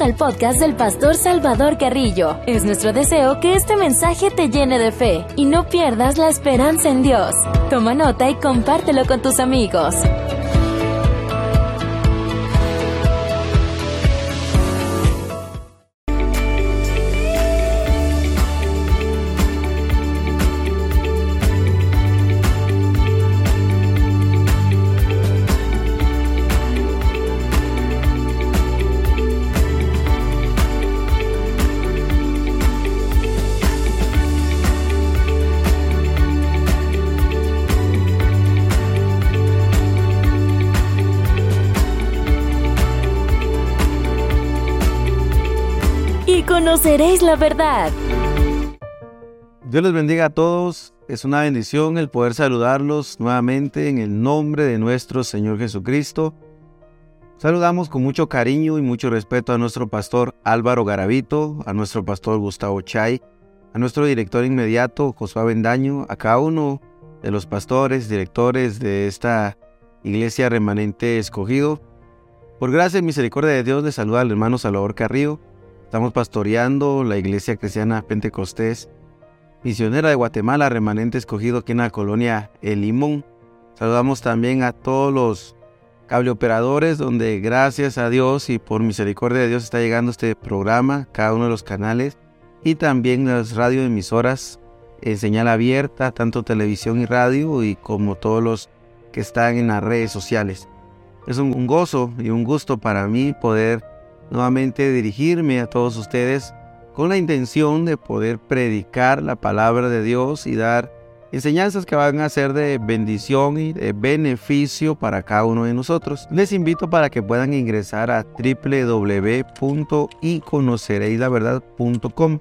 Al podcast del pastor Salvador Carrillo. Es nuestro deseo que este mensaje te llene de fe y no pierdas la esperanza en Dios. Toma nota y compártelo con tus amigos. Conoceréis la verdad. Dios les bendiga a todos. Es una bendición el poder saludarlos nuevamente en el nombre de nuestro Señor Jesucristo. Saludamos con mucho cariño y mucho respeto a nuestro pastor Álvaro Garavito, a nuestro pastor Gustavo Chay, a nuestro director inmediato Josué Bendaño, a cada uno de los pastores, directores de esta iglesia remanente escogido. Por gracia y misericordia de Dios les saluda al hermano Salvador Carrillo Estamos pastoreando la iglesia cristiana Pentecostés, misionera de Guatemala, remanente escogido aquí en la colonia El Limón. Saludamos también a todos los cableoperadores, donde gracias a Dios y por misericordia de Dios está llegando este programa, cada uno de los canales, y también las radioemisoras en señal abierta, tanto televisión y radio, y como todos los que están en las redes sociales. Es un gozo y un gusto para mí poder nuevamente dirigirme a todos ustedes con la intención de poder predicar la palabra de Dios y dar enseñanzas que van a ser de bendición y de beneficio para cada uno de nosotros. Les invito para que puedan ingresar a www.iconocereilaverdad.com.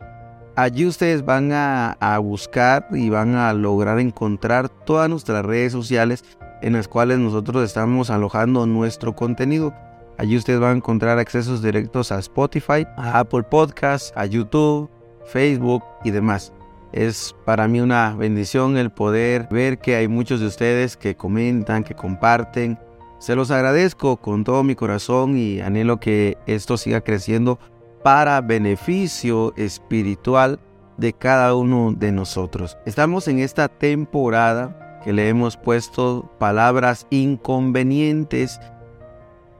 Allí ustedes van a, a, buscar y van a lograr encontrar todas nuestras redes sociales en las cuales nosotros estamos alojando nuestro contenido. Allí ustedes van a encontrar accesos directos a Spotify, a Apple Podcasts, a YouTube, Facebook y demás. Es para mí una bendición el poder ver que hay muchos de ustedes que comentan, que comparten. Se los agradezco con todo mi corazón y anhelo que esto siga creciendo para beneficio espiritual de cada uno de nosotros. Estamos en esta temporada que le hemos puesto palabras inconvenientes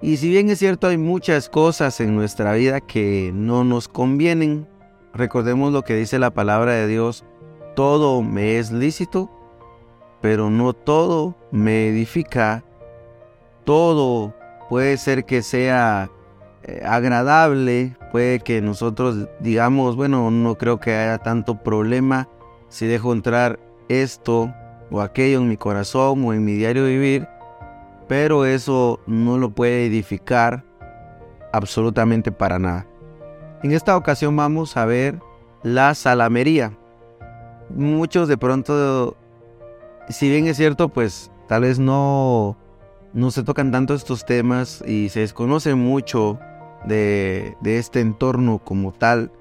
y si bien es cierto hay muchas cosas en nuestra vida que no nos convienen, recordemos lo que dice la palabra de Dios, todo me es lícito, pero no todo me edifica, todo puede ser que sea eh, agradable, puede que nosotros digamos, bueno, no creo que haya tanto problema si dejo entrar esto o aquello en mi corazón o en mi diario vivir, pero eso no lo puede edificar absolutamente para nada. En esta ocasión vamos a ver la salamería. Muchos de pronto, si bien es cierto, pues tal vez no, no se tocan tanto estos temas y se desconoce mucho de, de este entorno como tal.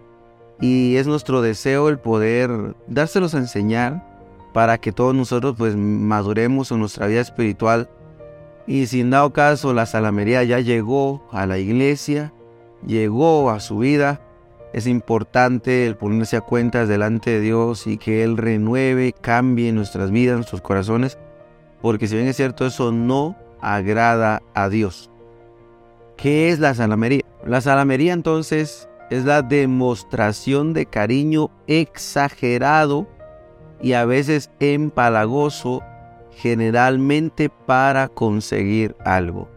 Y es nuestro deseo el poder dárselos a enseñar para que todos nosotros pues maduremos en nuestra vida espiritual y sin dado caso la salamería ya llegó a la iglesia, llegó a su vida, es importante el ponerse a cuentas delante de Dios y que Él renueve, cambie nuestras vidas, nuestros corazones, porque si bien es cierto, eso no agrada a Dios. ¿Qué es la salamería? La salamería entonces es la demostración de cariño exagerado y a veces empalagoso generalmente para conseguir algo.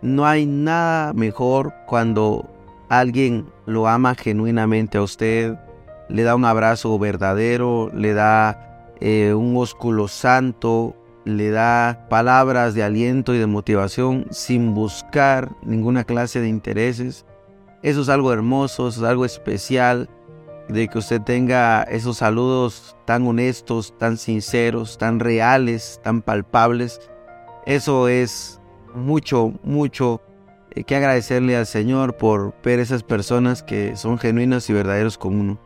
No hay nada mejor cuando alguien lo ama genuinamente a usted, le da un abrazo verdadero, le da eh, un ósculo santo, le da palabras de aliento y de motivación sin buscar ninguna clase de intereses. Eso es algo hermoso, es algo especial de que usted tenga esos saludos tan honestos, tan sinceros, tan reales, tan palpables. Eso es mucho, mucho eh, que agradecerle al Señor por ver esas personas que son genuinas y verdaderos con uno.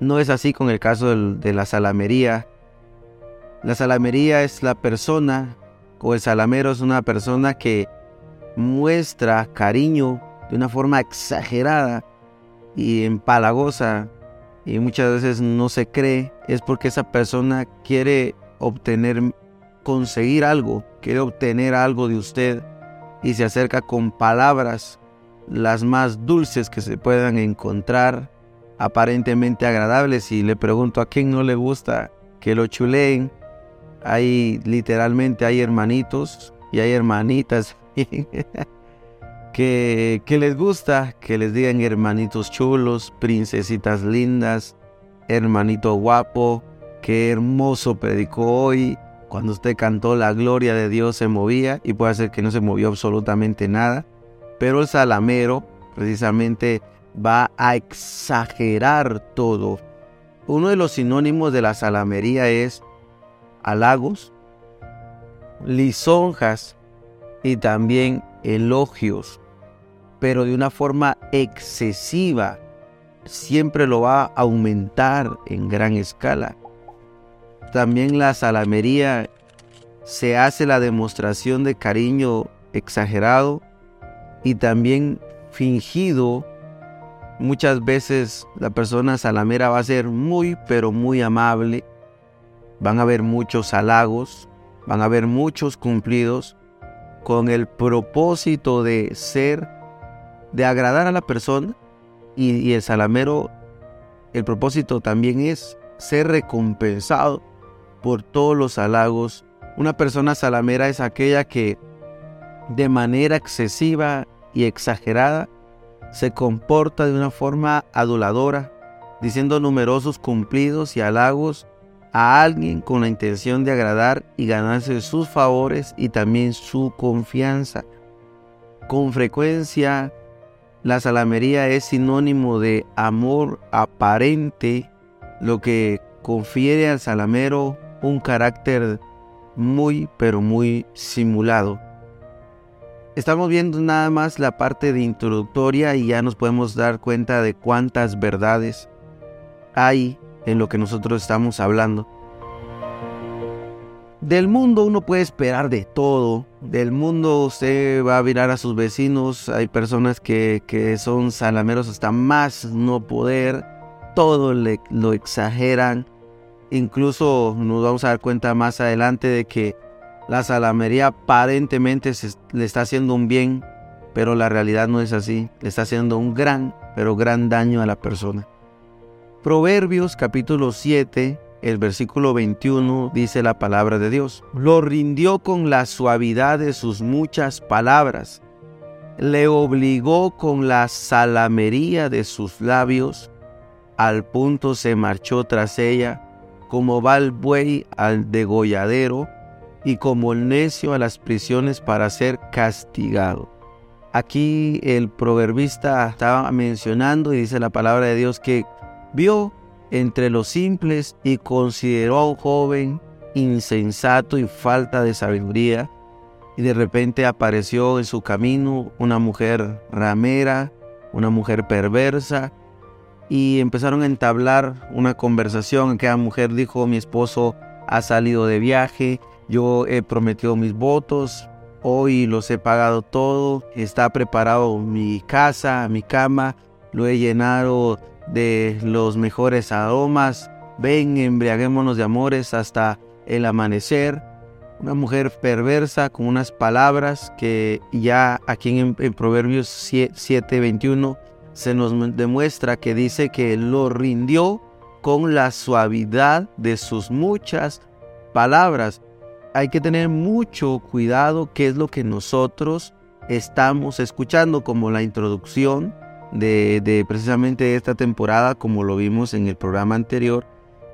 No es así con el caso de la salamería. La salamería es la persona, o el salamero es una persona que muestra cariño de una forma exagerada y empalagosa y muchas veces no se cree, es porque esa persona quiere obtener, conseguir algo, quiere obtener algo de usted y se acerca con palabras las más dulces que se puedan encontrar, aparentemente agradables. Y le pregunto a quién no le gusta que lo chuleen. Hay literalmente hay hermanitos y hay hermanitas que, les gusta que les digan hermanitos chulos, princesitas lindas, hermanito guapo, qué hermoso predicó hoy, cuando usted cantó la gloria de Dios se movía y puede ser que no se movió absolutamente nada. Pero el salamero precisamente va a exagerar todo. Uno de los sinónimos de la salamería es halagos, lisonjas y también elogios, pero de una forma excesiva. Siempre lo va a aumentar en gran escala. También la salamería se hace la demostración de cariño exagerado y también fingido. Muchas veces la persona salamera va a ser muy pero muy amable. Van a haber muchos halagos, van a haber muchos cumplidos con el propósito de ser, de agradar a la persona. Y, el salamero, el propósito también es ser recompensado por todos los halagos. Una persona salamera es aquella que de manera excesiva y exagerada se comporta de una forma aduladora, diciendo numerosos cumplidos y halagos a alguien con la intención de agradar y ganarse sus favores y también su confianza. Con frecuencia, la salamería es sinónimo de amor aparente, lo que confiere al salamero un carácter muy, pero muy simulado. Estamos viendo nada más la parte de introductoria y ya nos podemos dar cuenta de cuántas verdades hay en lo que nosotros estamos hablando. Del mundo uno puede esperar de todo. Del mundo usted va a mirar a sus vecinos. Hay personas que, que son salameros hasta más no poder. Todo le, lo exageran. Incluso nos vamos a dar cuenta más adelante de que la salamería aparentemente le está haciendo un bien, pero la realidad no es así. Le está haciendo un gran, pero gran daño a la persona. Proverbios capítulo 7, el versículo 21 dice la palabra de Dios. Lo rindió con la suavidad de sus muchas palabras. Le obligó con la salamería de sus labios. Al punto se marchó tras ella como va el buey al degolladero y como el necio a las prisiones para ser castigado. Aquí el proverbista estaba mencionando y dice la palabra de Dios que vio entre los simples y consideró a un joven insensato y falta de sabiduría y de repente apareció en su camino una mujer ramera, una mujer perversa y empezaron a entablar una conversación. Aquella mujer dijo, mi esposo ha salido de viaje, yo he prometido mis votos, hoy los he pagado todo, está preparado mi casa, mi cama, lo he llenado de los mejores aromas, ven, embriaguémonos de amores hasta el amanecer. Una mujer perversa con unas palabras que ya aquí en, en Proverbios 7:21 se nos demuestra que dice que lo rindió con la suavidad de sus muchas palabras. Hay que tener mucho cuidado qué es lo que nosotros estamos escuchando, como la introducción de, precisamente esta temporada, como lo vimos en el programa anterior,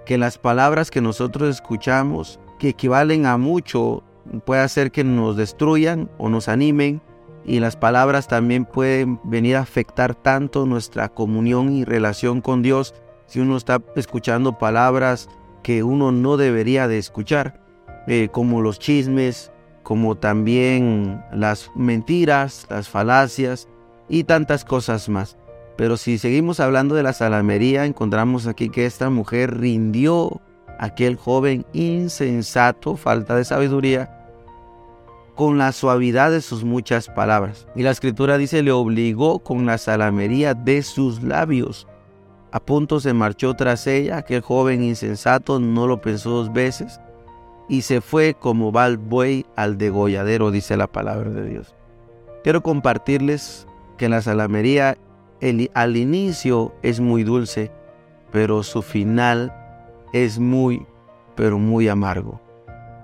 que las palabras que nosotros escuchamos, que equivalen a mucho, puede hacer que nos destruyan o nos animen, y las palabras también pueden venir a afectar tanto nuestra comunión y relación con Dios si uno está escuchando palabras que uno no debería de escuchar, eh, como los chismes, como también las mentiras, las falacias y tantas cosas más. Pero si seguimos hablando de la salamería, encontramos aquí que esta mujer rindió a aquel joven insensato, falta de sabiduría, con la suavidad de sus muchas palabras. Y la escritura dice, le obligó con la salamería de sus labios. A punto se marchó tras ella, aquel joven insensato no lo pensó dos veces y se fue como va buey al degolladero, dice la palabra de Dios. Quiero compartirles que la salamería al inicio es muy dulce, pero su final es muy, pero muy amargo.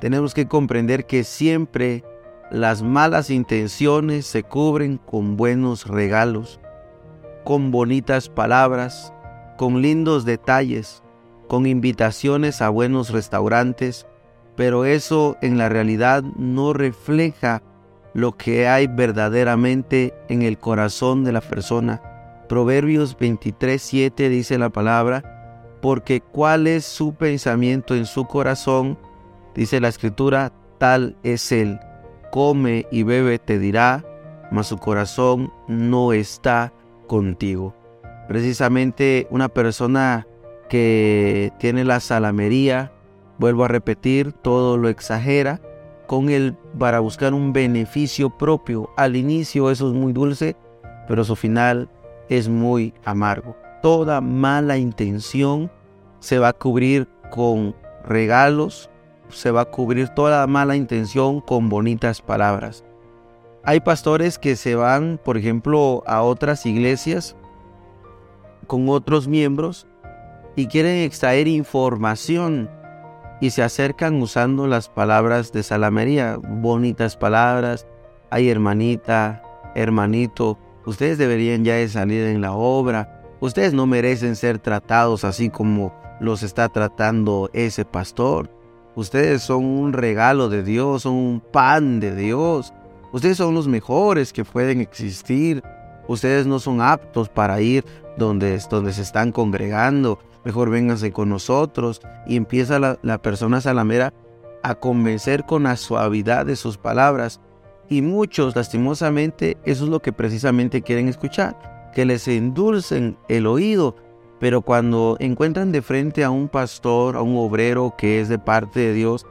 Tenemos que comprender que siempre las malas intenciones se cubren con buenos regalos, con bonitas palabras, con lindos detalles, con invitaciones a buenos restaurantes, pero eso en la realidad no refleja lo que hay verdaderamente en el corazón de la persona. Proverbios 23:7 dice la palabra, porque cuál es su pensamiento en su corazón, dice la escritura, tal es él come y bebe te dirá, mas su corazón no está contigo. Precisamente una persona que tiene la salamería, vuelvo a repetir, todo lo exagera con él para buscar un beneficio propio. Al inicio eso es muy dulce, pero su final es muy amargo. Toda mala intención se va a cubrir con regalos, se va a cubrir toda mala intención con bonitas palabras. Hay pastores que se van, por ejemplo, a otras iglesias con otros miembros y quieren extraer información y se acercan usando las palabras de salamería, bonitas palabras. Ay hermanita, hermanito, ustedes deberían ya de salir en la obra. Ustedes no merecen ser tratados así como los está tratando ese pastor. Ustedes son un regalo de Dios, son un pan de Dios. Ustedes son los mejores que pueden existir. Ustedes no son aptos para ir donde, donde se están congregando. Mejor vénganse con nosotros. Y empieza la, la persona salamera a convencer con la suavidad de sus palabras. Y muchos, lastimosamente, eso es lo que precisamente quieren escuchar. Que les endulcen el oído pero cuando encuentran de frente a un pastor, a un obrero que es de parte de Dios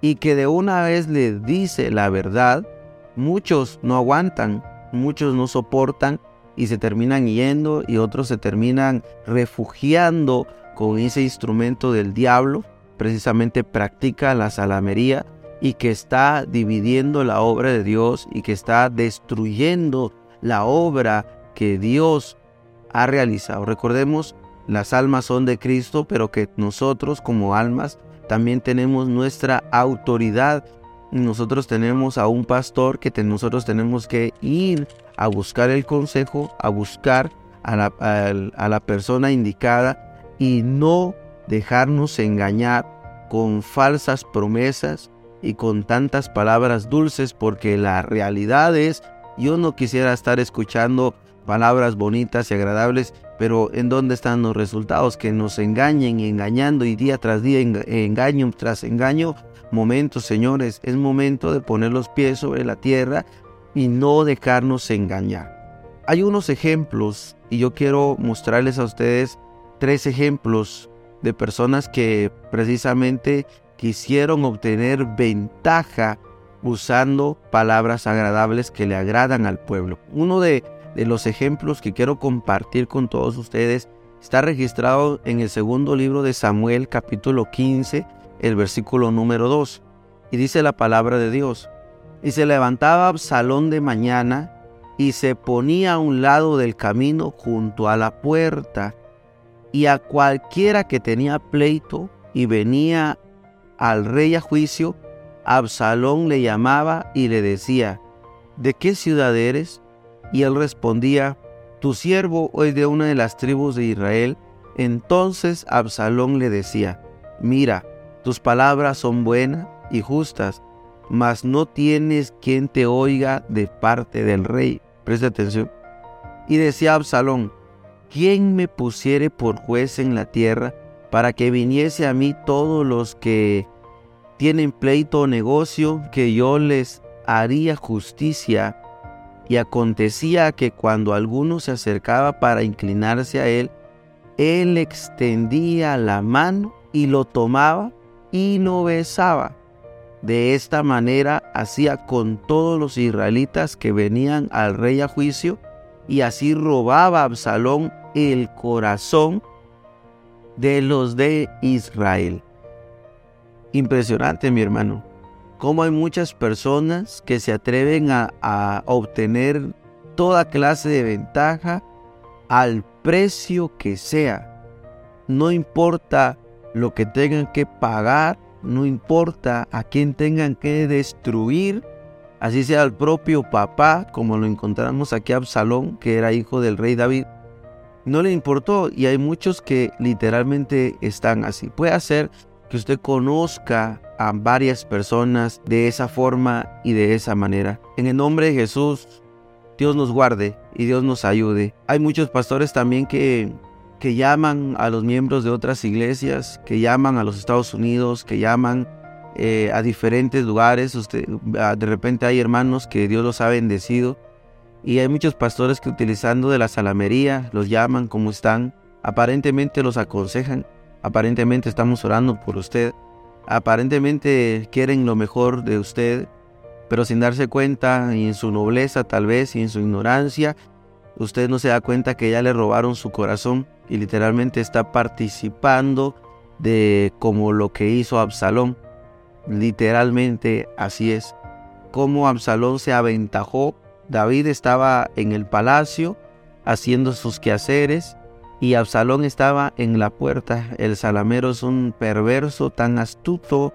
y que de una vez le dice la verdad, muchos no aguantan, muchos no soportan y se terminan yendo y otros se terminan refugiando con ese instrumento del diablo, precisamente practica la salamería y que está dividiendo la obra de Dios y que está destruyendo la obra que Dios ha realizado. Recordemos las almas son de Cristo, pero que nosotros como almas también tenemos nuestra autoridad. Nosotros tenemos a un pastor que nosotros tenemos que ir a buscar el consejo, a buscar a la, a la persona indicada y no dejarnos engañar con falsas promesas y con tantas palabras dulces, porque la realidad es, yo no quisiera estar escuchando palabras bonitas y agradables pero ¿en dónde están los resultados? Que nos engañen y engañando y día tras día, engaño tras engaño. Momentos, señores, es momento de poner los pies sobre la tierra y no dejarnos engañar. Hay unos ejemplos y yo quiero mostrarles a ustedes tres ejemplos de personas que precisamente quisieron obtener ventaja usando palabras agradables que le agradan al pueblo. Uno de los ejemplos que quiero compartir con todos ustedes está registrado en el segundo libro de Samuel capítulo 15, el versículo número 2. Y dice la palabra de Dios. Y se levantaba Absalón de mañana y se ponía a un lado del camino junto a la puerta. Y a cualquiera que tenía pleito y venía al rey a juicio, Absalón le llamaba y le decía, ¿de qué ciudad eres? Y él respondía, tu siervo es de una de las tribus de Israel. Entonces Absalón le decía, mira, tus palabras son buenas y justas, mas no tienes quien te oiga de parte del rey. Presta atención. Y decía Absalón, ¿quién me pusiere por juez en la tierra para que viniese a mí todos los que tienen pleito o negocio, que yo les haría justicia? Y acontecía que cuando alguno se acercaba para inclinarse a él, él extendía la mano y lo tomaba y lo besaba. De esta manera hacía con todos los israelitas que venían al rey a juicio, y así robaba Absalón el corazón de los de Israel. Impresionante, mi hermano, cómo hay muchas personas que se atreven a obtener toda clase de ventaja al precio que sea. No importa lo que tengan que pagar, no importa a quién tengan que destruir, así sea el propio papá, como lo encontramos aquí a Absalón, que era hijo del rey David, no le importó y hay muchos que literalmente están así. Puede ser que usted conozca a varias personas de esa forma y de esa manera. En el nombre de Jesús, Dios nos guarde y Dios nos ayude. Hay muchos pastores también que que llaman a los miembros de otras iglesias, que llaman a los Estados Unidos, que llaman eh, a diferentes lugares. Usted, de repente hay hermanos que Dios los ha bendecido y hay muchos pastores que utilizando de la salamería los llaman como están. Aparentemente los aconsejan, aparentemente estamos orando por usted, aparentemente quieren lo mejor de usted, pero sin darse cuenta y en su nobleza tal vez y en su ignorancia, usted no se da cuenta que ya le robaron su corazón y literalmente está participando de como lo que hizo Absalón. Literalmente así es. Como Absalón se aventajó, David estaba en el palacio haciendo sus quehaceres y Absalón estaba en la puerta. El salamero es un perverso tan astuto,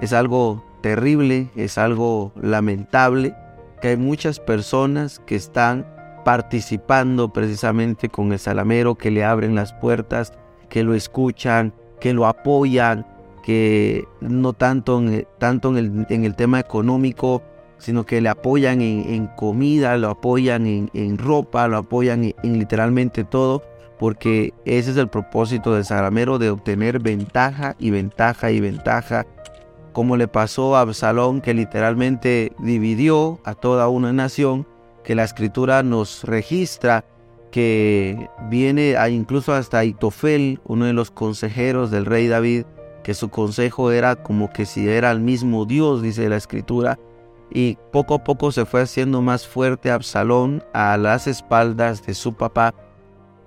es algo terrible, es algo lamentable, que hay muchas personas que están participando precisamente con el salamero, que le abren las puertas, que lo escuchan, que lo apoyan, que no tanto en, tanto en, el, en el tema económico, sino que le apoyan en, comida, lo apoyan en, ropa, lo apoyan en, literalmente todo, porque ese es el propósito del salamero de obtener ventaja y ventaja y ventaja, como le pasó a Absalón, que literalmente dividió a toda una nación que la escritura nos registra que viene a incluso hasta Itofel, uno de los consejeros del rey David, que su consejo era como que si era el mismo Dios, dice la escritura, y poco a poco se fue haciendo más fuerte Absalón a las espaldas de su papá.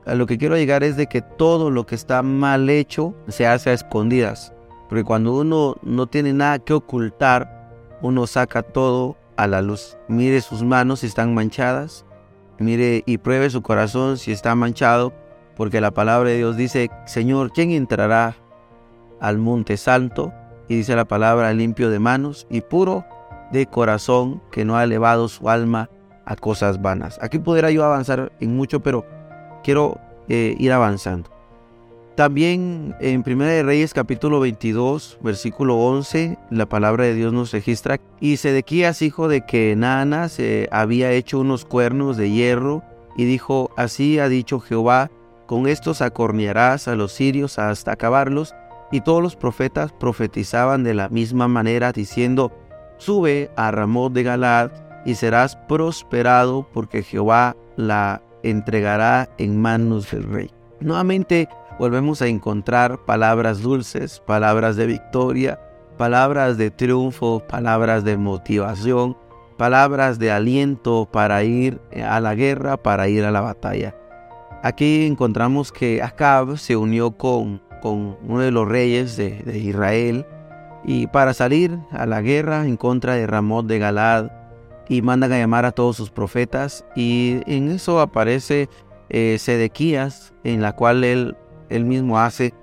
A lo que quiero llegar es de que todo lo que está mal hecho se hace a escondidas, porque cuando uno no tiene nada que ocultar, uno saca todo a la luz. Mire sus manos si están manchadas. Mire y pruebe su corazón si está manchado, porque la palabra de Dios dice, Señor, ¿quién entrará al monte santo? Y dice la palabra, limpio de manos y puro de corazón, que no ha elevado su alma a cosas vanas. Aquí pudiera yo avanzar en mucho, pero quiero eh, ir avanzando. También en Primera de Reyes capítulo 22, versículo 11, la palabra de Dios nos registra, y Sedequías, hijo de Kenana, se había hecho unos cuernos de hierro, y dijo, así ha dicho Jehová, con estos acornearás a los sirios hasta acabarlos, y todos los profetas profetizaban de la misma manera, diciendo, sube a Ramón de Galad, y serás prosperado, porque Jehová la entregará en manos del rey. Nuevamente, volvemos a encontrar palabras dulces, palabras de victoria, palabras de triunfo, palabras de motivación, palabras de aliento para ir a la guerra, para ir a la batalla. Aquí encontramos que Acab se unió con, con uno de los reyes de, Israel y para salir a la guerra en contra de Ramón de Galad y mandan a llamar a todos sus profetas y en eso aparece eh, Sedequías en la cual él él mismo hace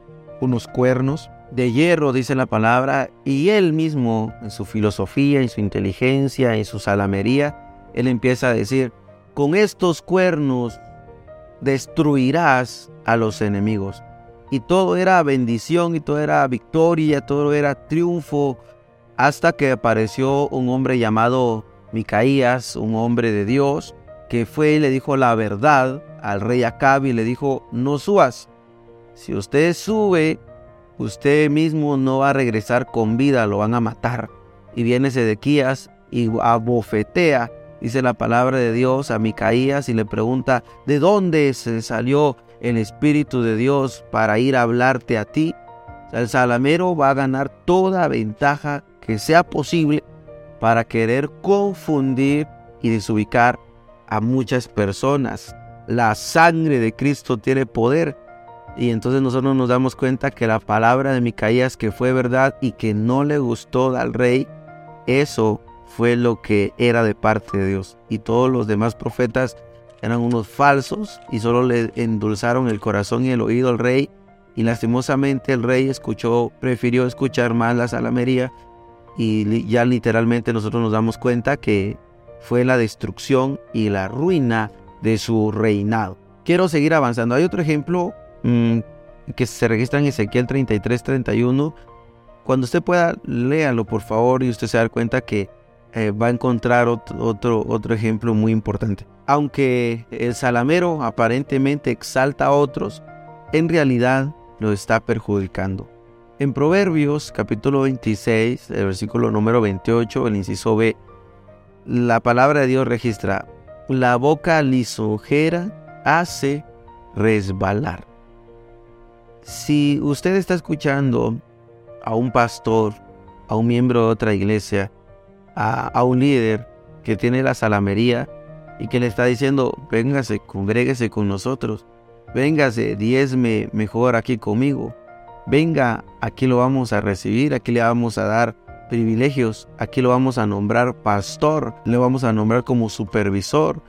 unos cuernos de hierro, dice la palabra, y él mismo, en su filosofía, en su inteligencia, en su salamería, él empieza a decir, con estos cuernos destruirás a los enemigos. Y todo era bendición y todo era victoria, todo era triunfo, hasta que apareció un hombre llamado Micaías, un hombre de Dios, que fue y le dijo la verdad al rey Acab y le dijo, no subas. Si usted sube, usted mismo no va a regresar con vida, lo van a matar. Y viene Sedequías y abofetea dice la palabra de Dios a Micaías y le pregunta, ¿de dónde se salió el Espíritu de Dios para ir a hablarte a ti? el salamero va a ganar toda ventaja que sea posible para querer confundir y desubicar a muchas personas. La sangre de Cristo tiene poder. Y entonces nosotros nos damos cuenta que la palabra de Micaías que fue verdad y que no le gustó al rey, eso fue lo que era de parte de Dios. Y todos los demás profetas eran unos falsos y solo le endulzaron el corazón y el oído al rey. Y lastimosamente el rey escuchó, prefirió escuchar más la salamería. Y ya literalmente nosotros nos damos cuenta que fue la destrucción y la ruina de su reinado. Quiero seguir avanzando. Hay otro ejemplo mm, que se registra en Ezequiel 33-31. Cuando usted pueda, léalo por favor y usted se da cuenta que eh, va a encontrar otro, otro, ejemplo muy importante. Aunque el salamero aparentemente exalta a otros, en realidad lo está perjudicando. En Proverbios capítulo 26, el versículo número 28, el inciso B, la palabra de Dios registra, la boca lisonjera hace resbalar. Si usted está escuchando a un pastor, a un miembro de otra iglesia, a, un líder que tiene la salamería y que le está diciendo, véngase, congréguese con nosotros, véngase, diezme mejor aquí conmigo, venga, aquí lo vamos a recibir, aquí le vamos a dar privilegios, aquí lo vamos a nombrar pastor, le vamos a nombrar como supervisor.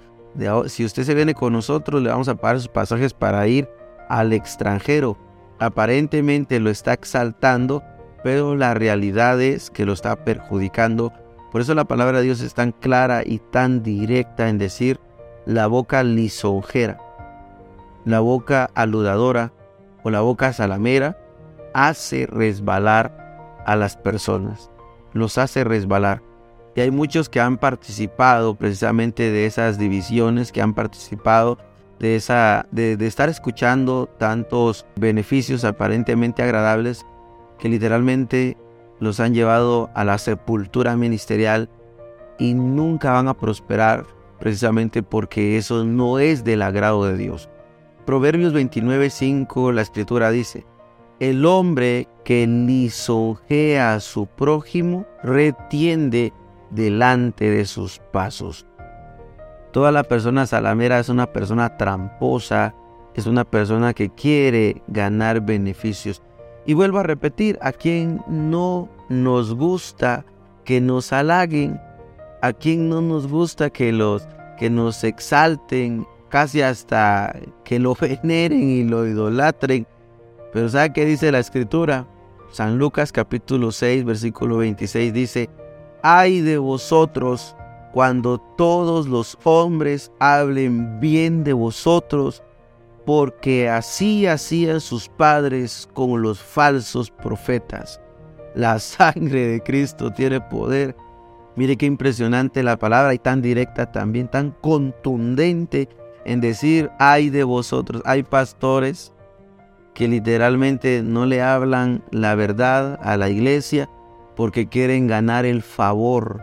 si usted se viene con nosotros, le vamos a pagar sus pasajes para ir al extranjero. Aparentemente lo está exaltando, pero la realidad es que lo está perjudicando por eso la palabra de Dios es tan clara y tan directa en decir la boca lisonjera, la boca aludadora o la boca salamera hace resbalar a las personas, los hace resbalar. Y hay muchos que han participado precisamente de esas divisiones, que han participado de, esa, de, estar escuchando tantos beneficios aparentemente agradables que literalmente los han llevado a la sepultura ministerial y nunca van a prosperar precisamente porque eso no es del agrado de Dios. Proverbios 29:5 la escritura dice, el hombre que lisonjea a su prójimo retiende delante de sus pasos. Toda la persona salamera es una persona tramposa, es una persona que quiere ganar beneficios. Y vuelvo a repetir, a quien no nos gusta que nos halaguen, a quien no nos gusta que los que nos exalten, casi hasta que lo veneren y lo idolatren. Pero ¿sabe qué dice la escritura? San Lucas capítulo 6 versículo 26 dice, ay de vosotros cuando todos los hombres hablen bien de vosotros, porque así hacían sus padres con los falsos profetas. La sangre de Cristo tiene poder. Mire qué impresionante la palabra y tan directa también, tan contundente en decir, hay de vosotros, hay pastores que literalmente no le hablan la verdad a la iglesia porque quieren ganar el favor,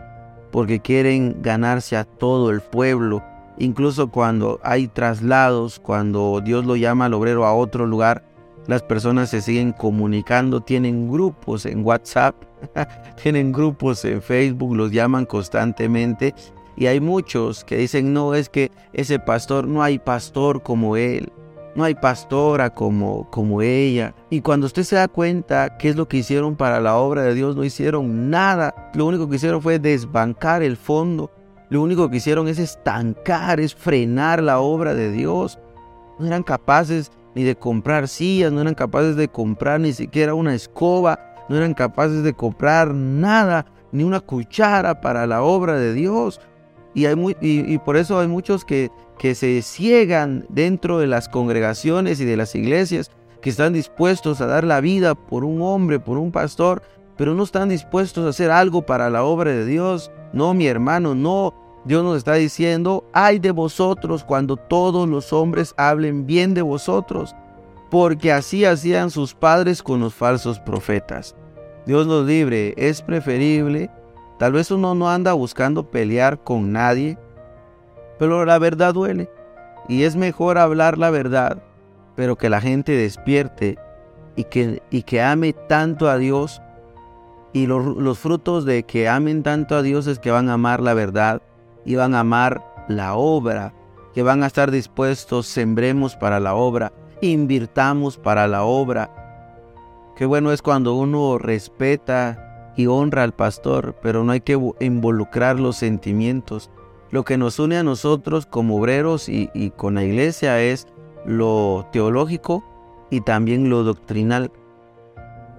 porque quieren ganarse a todo el pueblo, Incluso cuando hay traslados, cuando Dios lo llama al obrero a otro lugar, las personas se siguen comunicando, tienen grupos en WhatsApp, tienen grupos en Facebook, los llaman constantemente. Y hay muchos que dicen, no, es que ese pastor, no hay pastor como él, no hay pastora como, como ella. Y cuando usted se da cuenta qué es lo que hicieron para la obra de Dios, no hicieron nada. Lo único que hicieron fue desbancar el fondo lo único que hicieron es estancar, es frenar la obra de Dios. No eran capaces ni de comprar sillas, no eran capaces de comprar ni siquiera una escoba, no eran capaces de comprar nada, ni una cuchara para la obra de Dios. Y, hay y, por eso hay muchos que, que se ciegan dentro de las congregaciones y de las iglesias, que están dispuestos a dar la vida por un hombre, por un pastor, pero no están dispuestos a hacer algo para la obra de Dios. No, mi hermano, no. Dios nos está diciendo, ay de vosotros cuando todos los hombres hablen bien de vosotros, porque así hacían sus padres con los falsos profetas. Dios nos libre, es preferible Tal vez uno no anda buscando pelear con nadie, pero la verdad duele. Y es mejor hablar la verdad, pero que la gente despierte y que, y que ame tanto a Dios. Y los, los frutos de que amen tanto a Dios es que van a amar la verdad y van a amar la obra, que van a estar dispuestos, sembremos para la obra, invirtamos para la obra. Qué bueno es cuando uno respeta y honra al pastor, pero no hay que involucrar los sentimientos. Lo que nos une a nosotros como obreros y, con la iglesia es lo teológico y también lo doctrinal.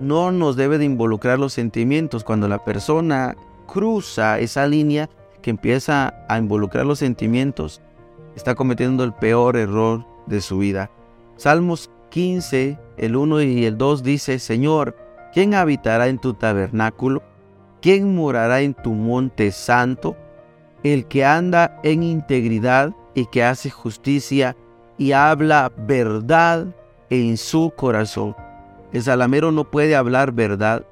No nos debe de involucrar los sentimientos. Cuando la persona cruza esa línea que empieza a involucrar los sentimientos, está cometiendo el peor error de su vida. Salmos 15, el 1 y el 2 dice, Señor, ¿Quién habitará en tu tabernáculo? ¿Quién morará en tu monte santo? El que anda en integridad y que hace justicia y habla verdad en su corazón. El salamero no puede hablar verdad.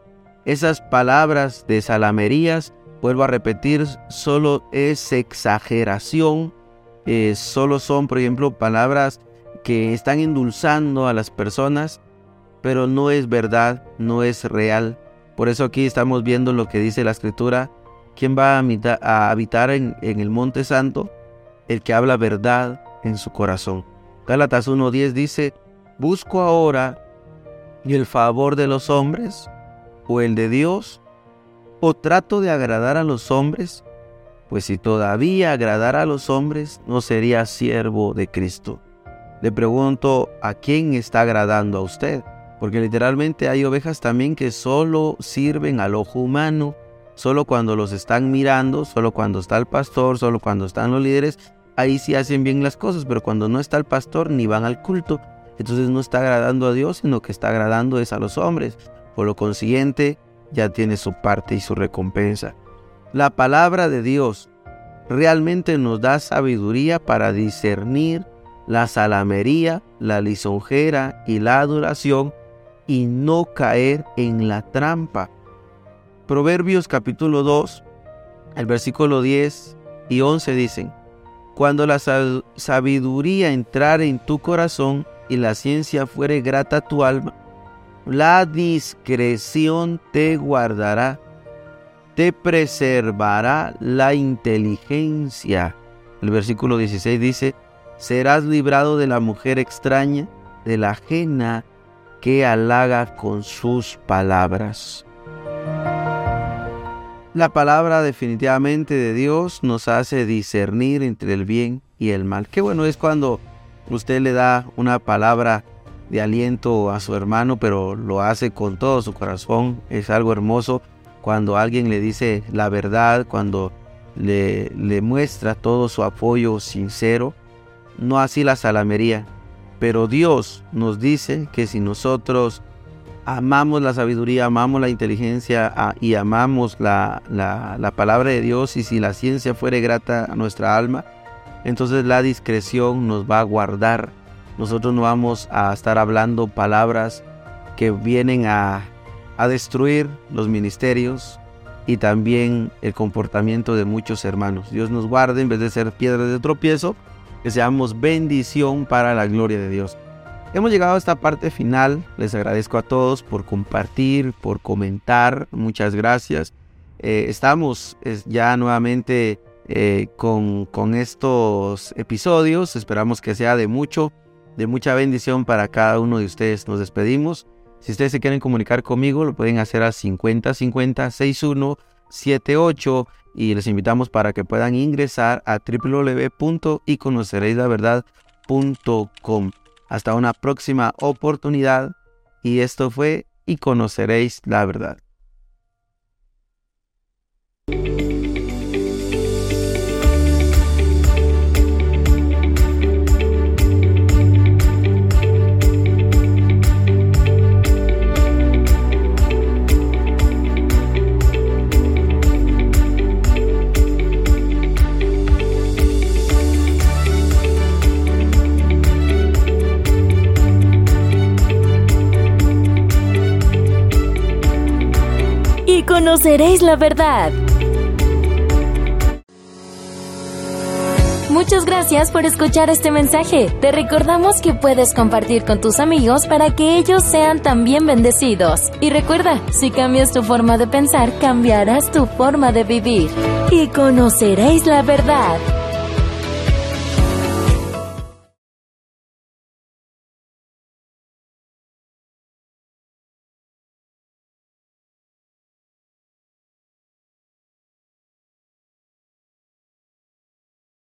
Esas palabras de salamerías, vuelvo a repetir, solo es exageración. Eh, solo son, por ejemplo, palabras que están endulzando a las personas pero no es verdad, no es real. Por eso aquí estamos viendo lo que dice la escritura. ¿Quién va a habitar en, el monte santo? El que habla verdad en su corazón. Gálatas 1.10 dice, ¿busco ahora el favor de los hombres o el de Dios? ¿O trato de agradar a los hombres? Pues si todavía agradara a los hombres, no sería siervo de Cristo. Le pregunto, ¿a quién está agradando a usted? Porque literalmente hay ovejas también que solo sirven al ojo humano, solo cuando los están mirando, solo cuando está el pastor, solo cuando están los líderes, ahí sí hacen bien las cosas, pero cuando no está el pastor ni van al culto, entonces no está agradando a Dios, sino que está agradando es a los hombres. Por lo consiguiente, ya tiene su parte y su recompensa. La palabra de Dios realmente nos da sabiduría para discernir la salamería, la lisonjera y la adoración y no caer en la trampa. Proverbios capítulo 2, el versículo 10 y 11 dicen, Cuando la sabiduría entrare en tu corazón y la ciencia fuere grata a tu alma, la discreción te guardará, te preservará la inteligencia. El versículo 16 dice, serás librado de la mujer extraña, de la ajena que halaga con sus palabras. La palabra definitivamente de Dios nos hace discernir entre el bien y el mal. Qué bueno es cuando usted le da una palabra de aliento a su hermano, pero lo hace con todo su corazón. Es algo hermoso cuando alguien le dice la verdad, cuando le, muestra todo su apoyo sincero. No así la salamería, pero Dios nos dice que si nosotros amamos la sabiduría, amamos la inteligencia ah, y amamos la, palabra de Dios y si la ciencia fuere grata a nuestra alma, entonces la discreción nos va a guardar. Nosotros no vamos a estar hablando palabras que vienen a, a destruir los ministerios y también el comportamiento de muchos hermanos. Dios nos guarde en vez de ser piedra de tropiezo que seamos bendición para la gloria de Dios. Hemos llegado a esta parte final. Les agradezco a todos por compartir, por comentar. Muchas gracias. Eh, estamos ya nuevamente eh, con, con estos episodios. Esperamos que sea de mucho, de mucha bendición para cada uno de ustedes. Nos despedimos. Si ustedes se quieren comunicar conmigo, lo pueden hacer a 50 50 61 78 y les invitamos para que puedan ingresar a www.iconocereislaverdad.com. Hasta una próxima oportunidad y esto fue y conoceréis la verdad. Conoceréis la verdad. Muchas gracias por escuchar este mensaje. Te recordamos que puedes compartir con tus amigos para que ellos sean también bendecidos. Y recuerda, si cambias tu forma de pensar, cambiarás tu forma de vivir. Y conoceréis la verdad.